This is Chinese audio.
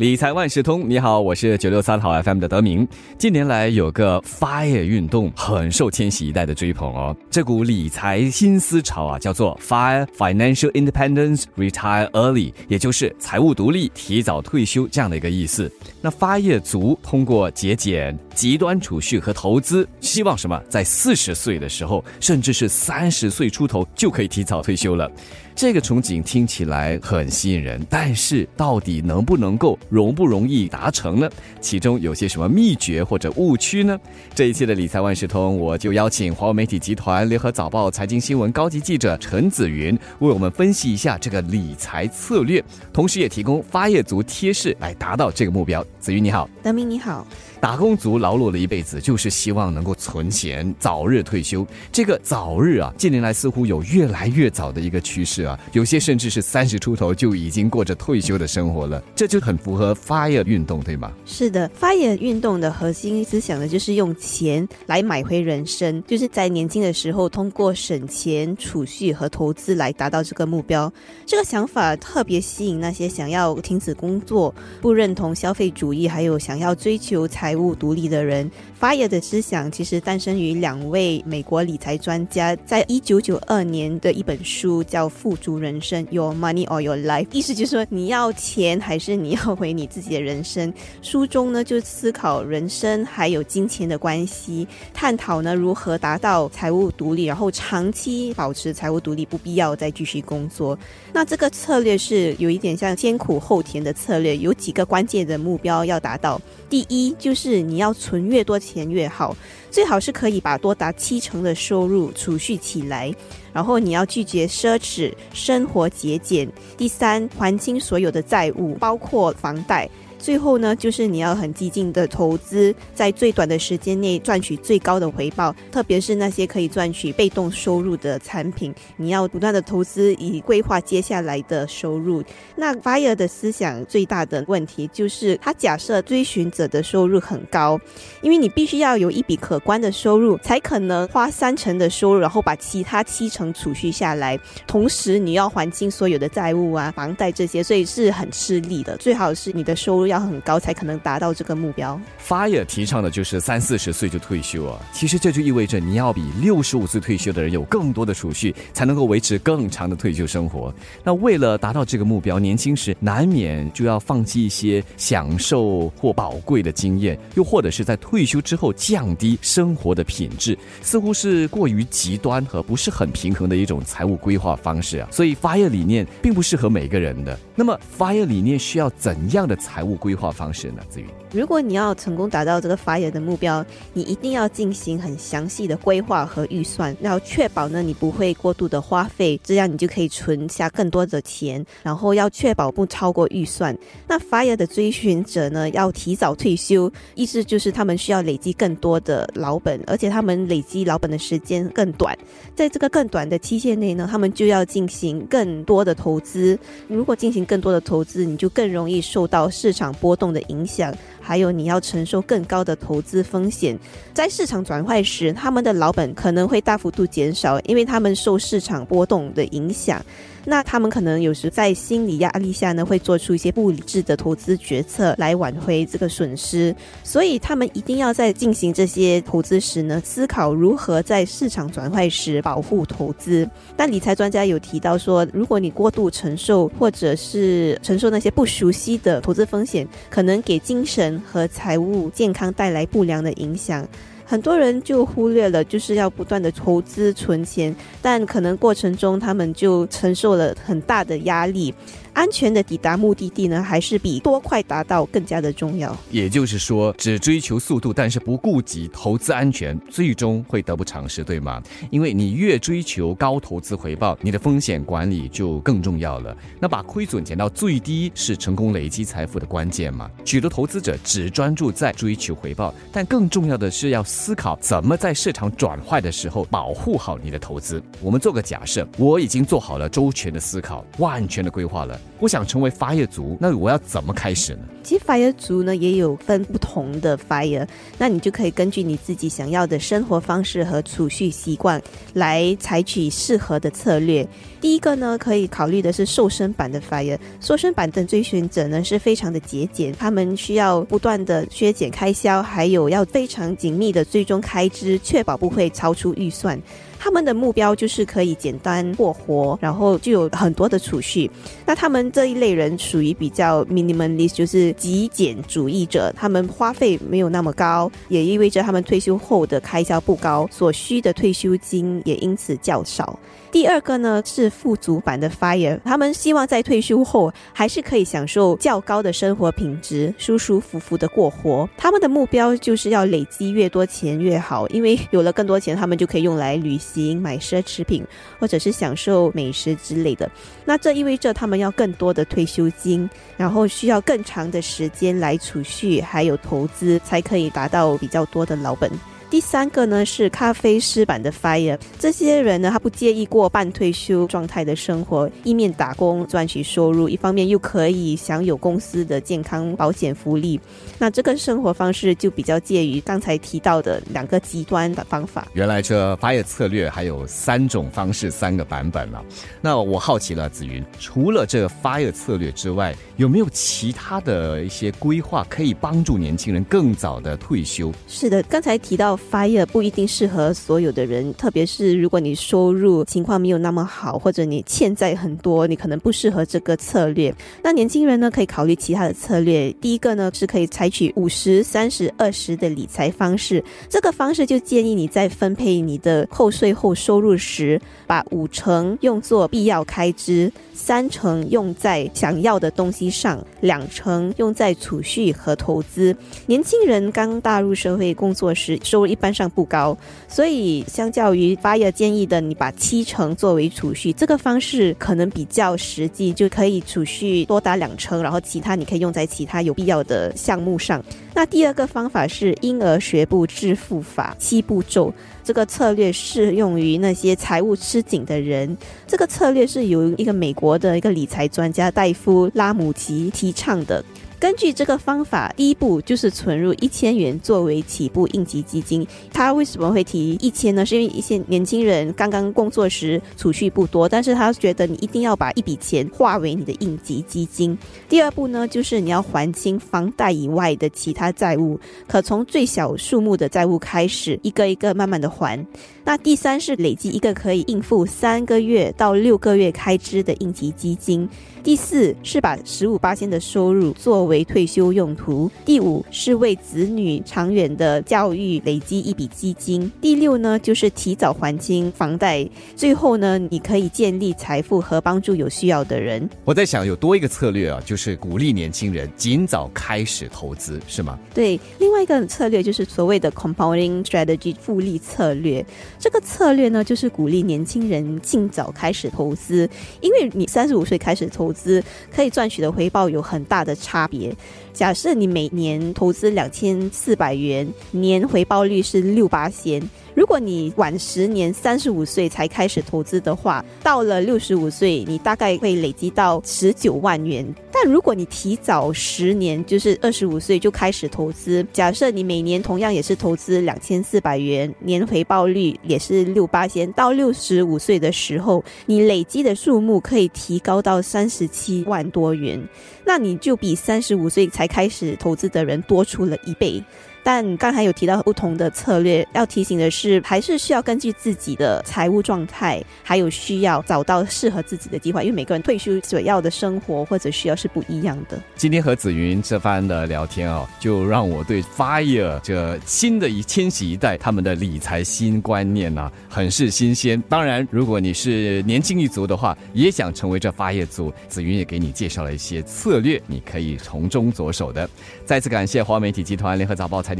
理财万事通，你好，我是九六三号 FM 的德明。近年来有个 FIRE 运动很受千禧一代的追捧哦，这股理财新思潮啊，叫做 FIRE Financial Independence Retire Early，也就是财务独立、提早退休这样的一个意思。那 FIRE 族通过节俭、极端储蓄和投资，希望什么？在四十岁的时候，甚至是三十岁出头就可以提早退休了。这个憧憬听起来很吸引人，但是到底能不能够容不容易达成呢？其中有些什么秘诀或者误区呢？这一期的理财万事通，我就邀请华为媒体集团联合早报财经新闻高级记者陈子云为我们分析一下这个理财策略，同时也提供发业族贴士来达到这个目标。子云你好，德明你好。打工族劳碌了一辈子，就是希望能够存钱，早日退休。这个早日啊，近年来似乎有越来越早的一个趋势啊，有些甚至是三十出头就已经过着退休的生活了。这就很符合 FIRE 运动，对吗？是的，FIRE 运动的核心思想呢，就是用钱来买回人生，就是在年轻的时候通过省钱、储蓄和投资来达到这个目标。这个想法特别吸引那些想要停止工作、不认同消费主义，还有想要追求财。务独立的人，FIRE 的思想其实诞生于两位美国理财专家在一九九二年的一本书，叫《富足人生》（Your Money or Your Life）。意思就是说，你要钱还是你要回你自己的人生？书中呢，就思考人生还有金钱的关系，探讨呢如何达到财务独立，然后长期保持财务独立，不必要再继续工作。那这个策略是有一点像先苦后甜的策略，有几个关键的目标要达到。第一就是你要存越多钱越好，最好是可以把多达七成的收入储蓄起来，然后你要拒绝奢侈，生活节俭。第三，还清所有的债务，包括房贷。最后呢，就是你要很激进的投资，在最短的时间内赚取最高的回报，特别是那些可以赚取被动收入的产品，你要不断的投资，以规划接下来的收入。那 Fire 的思想最大的问题就是，他假设追寻者的收入很高，因为你必须要有一笔可观的收入，才可能花三成的收入，然后把其他七成储蓄下来，同时你要还清所有的债务啊、房贷这些，所以是很吃力的。最好是你的收入。要很高才可能达到这个目标。Fire 提倡的就是三四十岁就退休啊，其实这就意味着你要比六十五岁退休的人有更多的储蓄，才能够维持更长的退休生活。那为了达到这个目标，年轻时难免就要放弃一些享受或宝贵的经验，又或者是在退休之后降低生活的品质，似乎是过于极端和不是很平衡的一种财务规划方式啊。所以 Fire 理念并不适合每个人的。那么 Fire 理念需要怎样的财务？规划方式呢？子云，如果你要成功达到这个 FIRE 的目标，你一定要进行很详细的规划和预算，要确保呢你不会过度的花费，这样你就可以存下更多的钱。然后要确保不超过预算。那 FIRE 的追寻者呢，要提早退休，意思就是他们需要累积更多的老本，而且他们累积老本的时间更短。在这个更短的期限内呢，他们就要进行更多的投资。如果进行更多的投资，你就更容易受到市场。波动的影响，还有你要承受更高的投资风险，在市场转坏时，他们的老本可能会大幅度减少，因为他们受市场波动的影响。那他们可能有时在心理压力下呢，会做出一些不理智的投资决策来挽回这个损失。所以他们一定要在进行这些投资时呢，思考如何在市场转坏时保护投资。但理财专家有提到说，如果你过度承受或者是承受那些不熟悉的投资风险，可能给精神和财务健康带来不良的影响。很多人就忽略了，就是要不断的投资存钱，但可能过程中他们就承受了很大的压力。安全的抵达目的地呢，还是比多快达到更加的重要。也就是说，只追求速度，但是不顾及投资安全，最终会得不偿失，对吗？因为你越追求高投资回报，你的风险管理就更重要了。那把亏损减到最低，是成功累积财富的关键嘛？许多投资者只专注在追求回报，但更重要的是要。思考怎么在市场转坏的时候保护好你的投资。我们做个假设，我已经做好了周全的思考、万全的规划了。我想成为发业族，那我要怎么开始呢？其实 fire 族呢也有分不同的 fire，那你就可以根据你自己想要的生活方式和储蓄习惯来采取适合的策略。第一个呢，可以考虑的是瘦身版的 fire。瘦身版的追寻者呢是非常的节俭，他们需要不断的削减开销，还有要非常紧密的最终开支，确保不会超出预算。他们的目标就是可以简单过活，然后就有很多的储蓄。那他们这一类人属于比较 minimalist，就是极简主义者。他们花费没有那么高，也意味着他们退休后的开销不高，所需的退休金也因此较少。第二个呢是富足版的 fire，他们希望在退休后还是可以享受较高的生活品质，舒舒服服的过活。他们的目标就是要累积越多钱越好，因为有了更多钱，他们就可以用来旅行、行买奢侈品，或者是享受美食之类的。那这意味着他们要更多的退休金，然后需要更长的时间来储蓄，还有投资，才可以达到比较多的老本。第三个呢是咖啡师版的 fire，这些人呢他不介意过半退休状态的生活，一面打工赚取收入，一方面又可以享有公司的健康保险福利。那这个生活方式就比较介于刚才提到的两个极端的方法。原来这 fire 策略还有三种方式、三个版本了。那我好奇了，子云，除了这 fire 策略之外，有没有其他的一些规划可以帮助年轻人更早的退休？是的，刚才提到。Fire 不一定适合所有的人，特别是如果你收入情况没有那么好，或者你欠债很多，你可能不适合这个策略。那年轻人呢，可以考虑其他的策略。第一个呢，是可以采取五十三十二十的理财方式。这个方式就建议你在分配你的扣税后收入时，把五成用作必要开支，三成用在想要的东西上，两成用在储蓄和投资。年轻人刚踏入社会工作时，收入一般上不高，所以相较于巴耶建议的，你把七成作为储蓄，这个方式可能比较实际，就可以储蓄多达两成，然后其他你可以用在其他有必要的项目上。那第二个方法是婴儿学步致富法七步骤，这个策略适用于那些财务吃紧的人。这个策略是由一个美国的一个理财专家戴夫拉姆奇提倡的。根据这个方法，第一步就是存入一千元作为起步应急基金。他为什么会提一千呢？是因为一些年轻人刚刚工作时储蓄不多，但是他觉得你一定要把一笔钱化为你的应急基金。第二步呢，就是你要还清房贷以外的其他债务，可从最小数目的债务开始，一个一个慢慢的还。那第三是累积一个可以应付三个月到六个月开支的应急基金。第四是把十五八千的收入作为退休用途。第五是为子女长远的教育累积一笔基金。第六呢，就是提早还清房贷。最后呢，你可以建立财富和帮助有需要的人。我在想，有多一个策略啊，就是鼓励年轻人尽早开始投资，是吗？对，另外一个策略就是所谓的 compounding strategy 复利策略。这个策略呢，就是鼓励年轻人尽早开始投资，因为你三十五岁开始。投资可以赚取的回报有很大的差别。и. 假设你每年投资两千四百元，年回报率是六八仙。如果你晚十年，三十五岁才开始投资的话，到了六十五岁，你大概会累积到十九万元。但如果你提早十年，就是二十五岁就开始投资，假设你每年同样也是投资两千四百元，年回报率也是六八千，到六十五岁的时候，你累积的数目可以提高到三十七万多元，那你就比三十五岁才才开始投资的人多出了一倍。但刚才有提到不同的策略，要提醒的是，还是需要根据自己的财务状态，还有需要找到适合自己的计划，因为每个人退休所要的生活或者需要是不一样的。今天和紫云这番的聊天哦，就让我对 Fire 这新的一千禧一代他们的理财新观念呢，很是新鲜。当然，如果你是年轻一族的话，也想成为这 Fire 族，紫云也给你介绍了一些策略，你可以从中着手的。再次感谢华媒体集团联合早报。财经